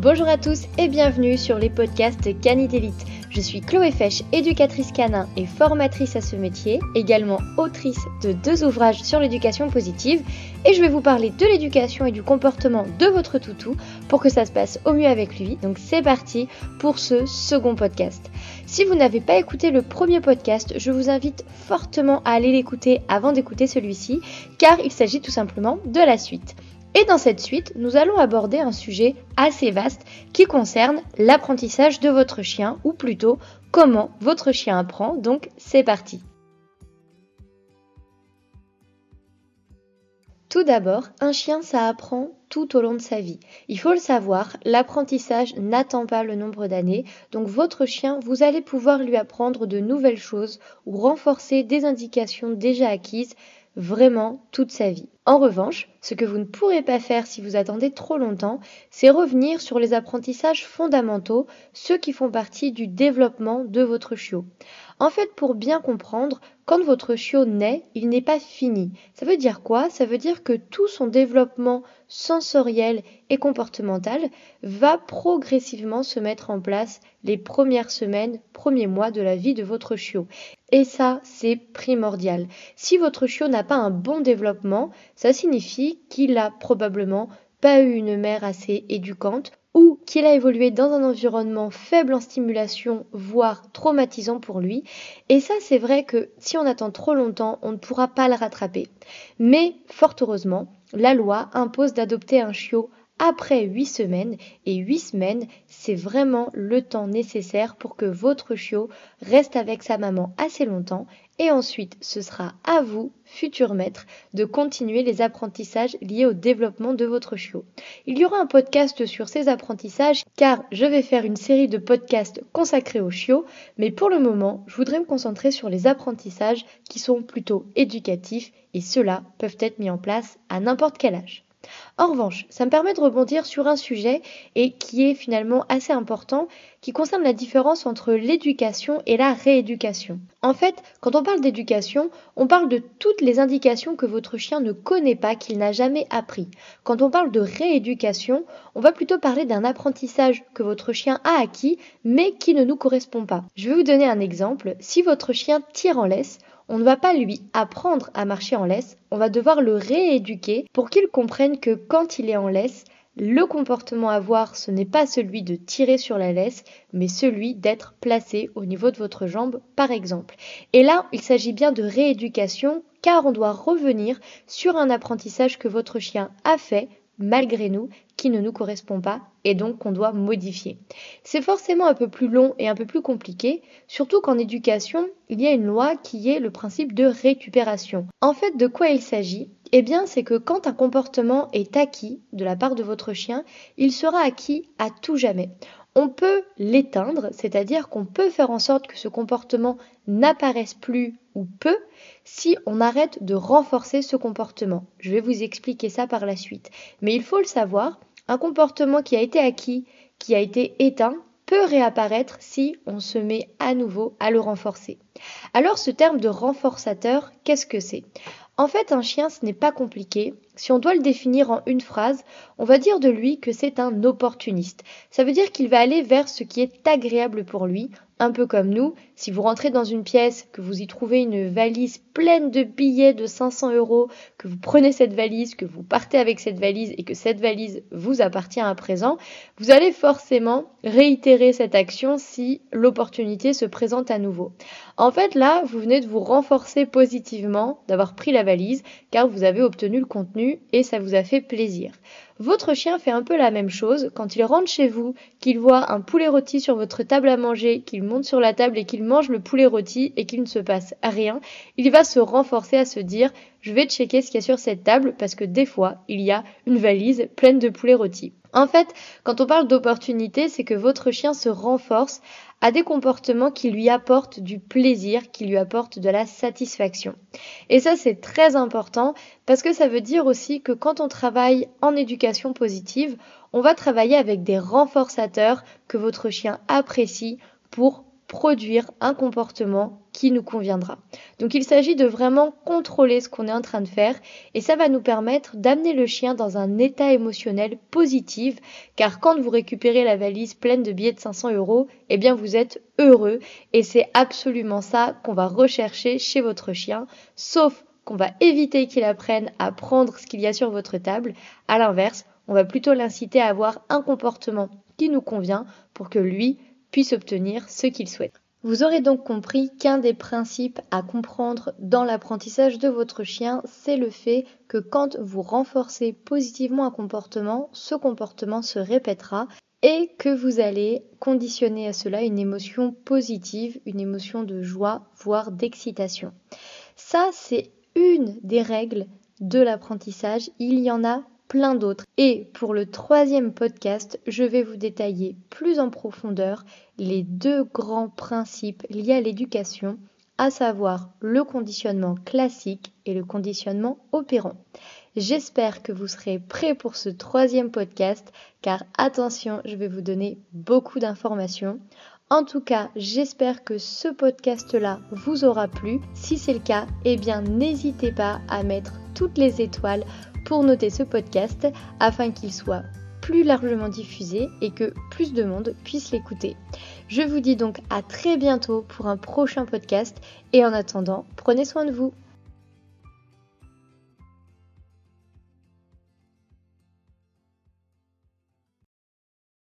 Bonjour à tous et bienvenue sur les podcasts Canidélite. Je suis Chloé Fesch, éducatrice canin et formatrice à ce métier, également autrice de deux ouvrages sur l'éducation positive et je vais vous parler de l'éducation et du comportement de votre toutou pour que ça se passe au mieux avec lui. Donc c'est parti pour ce second podcast. Si vous n'avez pas écouté le premier podcast, je vous invite fortement à aller l'écouter avant d'écouter celui-ci car il s'agit tout simplement de la suite. Et dans cette suite, nous allons aborder un sujet assez vaste qui concerne l'apprentissage de votre chien, ou plutôt comment votre chien apprend. Donc c'est parti. Tout d'abord, un chien, ça apprend tout au long de sa vie. Il faut le savoir, l'apprentissage n'attend pas le nombre d'années, donc votre chien, vous allez pouvoir lui apprendre de nouvelles choses ou renforcer des indications déjà acquises vraiment toute sa vie. En revanche, ce que vous ne pourrez pas faire si vous attendez trop longtemps, c'est revenir sur les apprentissages fondamentaux, ceux qui font partie du développement de votre chiot. En fait, pour bien comprendre, quand votre chiot naît, il n'est pas fini. Ça veut dire quoi? Ça veut dire que tout son développement sensoriel et comportemental va progressivement se mettre en place les premières semaines, premiers mois de la vie de votre chiot. Et ça, c'est primordial. Si votre chiot n'a pas un bon développement, ça signifie qu'il a probablement pas eu une mère assez éducante ou qu'il a évolué dans un environnement faible en stimulation, voire traumatisant pour lui. Et ça, c'est vrai que si on attend trop longtemps, on ne pourra pas le rattraper. Mais, fort heureusement, la loi impose d'adopter un chiot après 8 semaines et 8 semaines, c'est vraiment le temps nécessaire pour que votre chiot reste avec sa maman assez longtemps et ensuite ce sera à vous, futur maître, de continuer les apprentissages liés au développement de votre chiot. Il y aura un podcast sur ces apprentissages car je vais faire une série de podcasts consacrés au chiot, mais pour le moment, je voudrais me concentrer sur les apprentissages qui sont plutôt éducatifs et ceux-là peuvent être mis en place à n'importe quel âge. En revanche, ça me permet de rebondir sur un sujet et qui est finalement assez important, qui concerne la différence entre l'éducation et la rééducation. En fait, quand on parle d'éducation, on parle de toutes les indications que votre chien ne connaît pas, qu'il n'a jamais appris. Quand on parle de rééducation, on va plutôt parler d'un apprentissage que votre chien a acquis, mais qui ne nous correspond pas. Je vais vous donner un exemple. Si votre chien tire en laisse, on ne va pas lui apprendre à marcher en laisse, on va devoir le rééduquer pour qu'il comprenne que quand il est en laisse, le comportement à voir, ce n'est pas celui de tirer sur la laisse, mais celui d'être placé au niveau de votre jambe, par exemple. Et là, il s'agit bien de rééducation, car on doit revenir sur un apprentissage que votre chien a fait malgré nous, qui ne nous correspond pas et donc qu'on doit modifier. C'est forcément un peu plus long et un peu plus compliqué, surtout qu'en éducation, il y a une loi qui est le principe de récupération. En fait, de quoi il s'agit? Eh bien, c'est que quand un comportement est acquis de la part de votre chien, il sera acquis à tout jamais. On peut l'éteindre, c'est-à-dire qu'on peut faire en sorte que ce comportement n'apparaisse plus ou peu si on arrête de renforcer ce comportement. Je vais vous expliquer ça par la suite. Mais il faut le savoir, un comportement qui a été acquis, qui a été éteint, peut réapparaître si on se met à nouveau à le renforcer. Alors ce terme de renforçateur, qu'est-ce que c'est? En fait, un chien, ce n'est pas compliqué. Si on doit le définir en une phrase, on va dire de lui que c'est un opportuniste. Ça veut dire qu'il va aller vers ce qui est agréable pour lui, un peu comme nous. Si vous rentrez dans une pièce, que vous y trouvez une valise pleine de billets de 500 euros, que vous prenez cette valise, que vous partez avec cette valise et que cette valise vous appartient à présent, vous allez forcément réitérer cette action si l'opportunité se présente à nouveau. En fait, là, vous venez de vous renforcer positivement d'avoir pris la valise car vous avez obtenu le contenu et ça vous a fait plaisir. Votre chien fait un peu la même chose. Quand il rentre chez vous, qu'il voit un poulet rôti sur votre table à manger, qu'il monte sur la table et qu'il mange le poulet rôti et qu'il ne se passe rien, il va se renforcer à se dire je vais checker ce qu'il y a sur cette table parce que des fois il y a une valise pleine de poulet rôti. En fait, quand on parle d'opportunité, c'est que votre chien se renforce à des comportements qui lui apportent du plaisir, qui lui apportent de la satisfaction. Et ça, c'est très important parce que ça veut dire aussi que quand on travaille en éducation positive, on va travailler avec des renforçateurs que votre chien apprécie pour produire un comportement qui nous conviendra. Donc il s'agit de vraiment contrôler ce qu'on est en train de faire et ça va nous permettre d'amener le chien dans un état émotionnel positif car quand vous récupérez la valise pleine de billets de 500 euros, eh bien vous êtes heureux et c'est absolument ça qu'on va rechercher chez votre chien, sauf qu'on va éviter qu'il apprenne à prendre ce qu'il y a sur votre table. À l'inverse, on va plutôt l'inciter à avoir un comportement qui nous convient pour que lui puisse obtenir ce qu'il souhaite. Vous aurez donc compris qu'un des principes à comprendre dans l'apprentissage de votre chien, c'est le fait que quand vous renforcez positivement un comportement, ce comportement se répétera et que vous allez conditionner à cela une émotion positive, une émotion de joie, voire d'excitation. Ça, c'est une des règles de l'apprentissage. Il y en a plein d'autres. Et pour le troisième podcast, je vais vous détailler plus en profondeur les deux grands principes liés à l'éducation, à savoir le conditionnement classique et le conditionnement opérant. J'espère que vous serez prêts pour ce troisième podcast, car attention, je vais vous donner beaucoup d'informations. En tout cas, j'espère que ce podcast-là vous aura plu. Si c'est le cas, eh bien n'hésitez pas à mettre toutes les étoiles pour noter ce podcast afin qu'il soit plus largement diffusé et que plus de monde puisse l'écouter. Je vous dis donc à très bientôt pour un prochain podcast et en attendant, prenez soin de vous.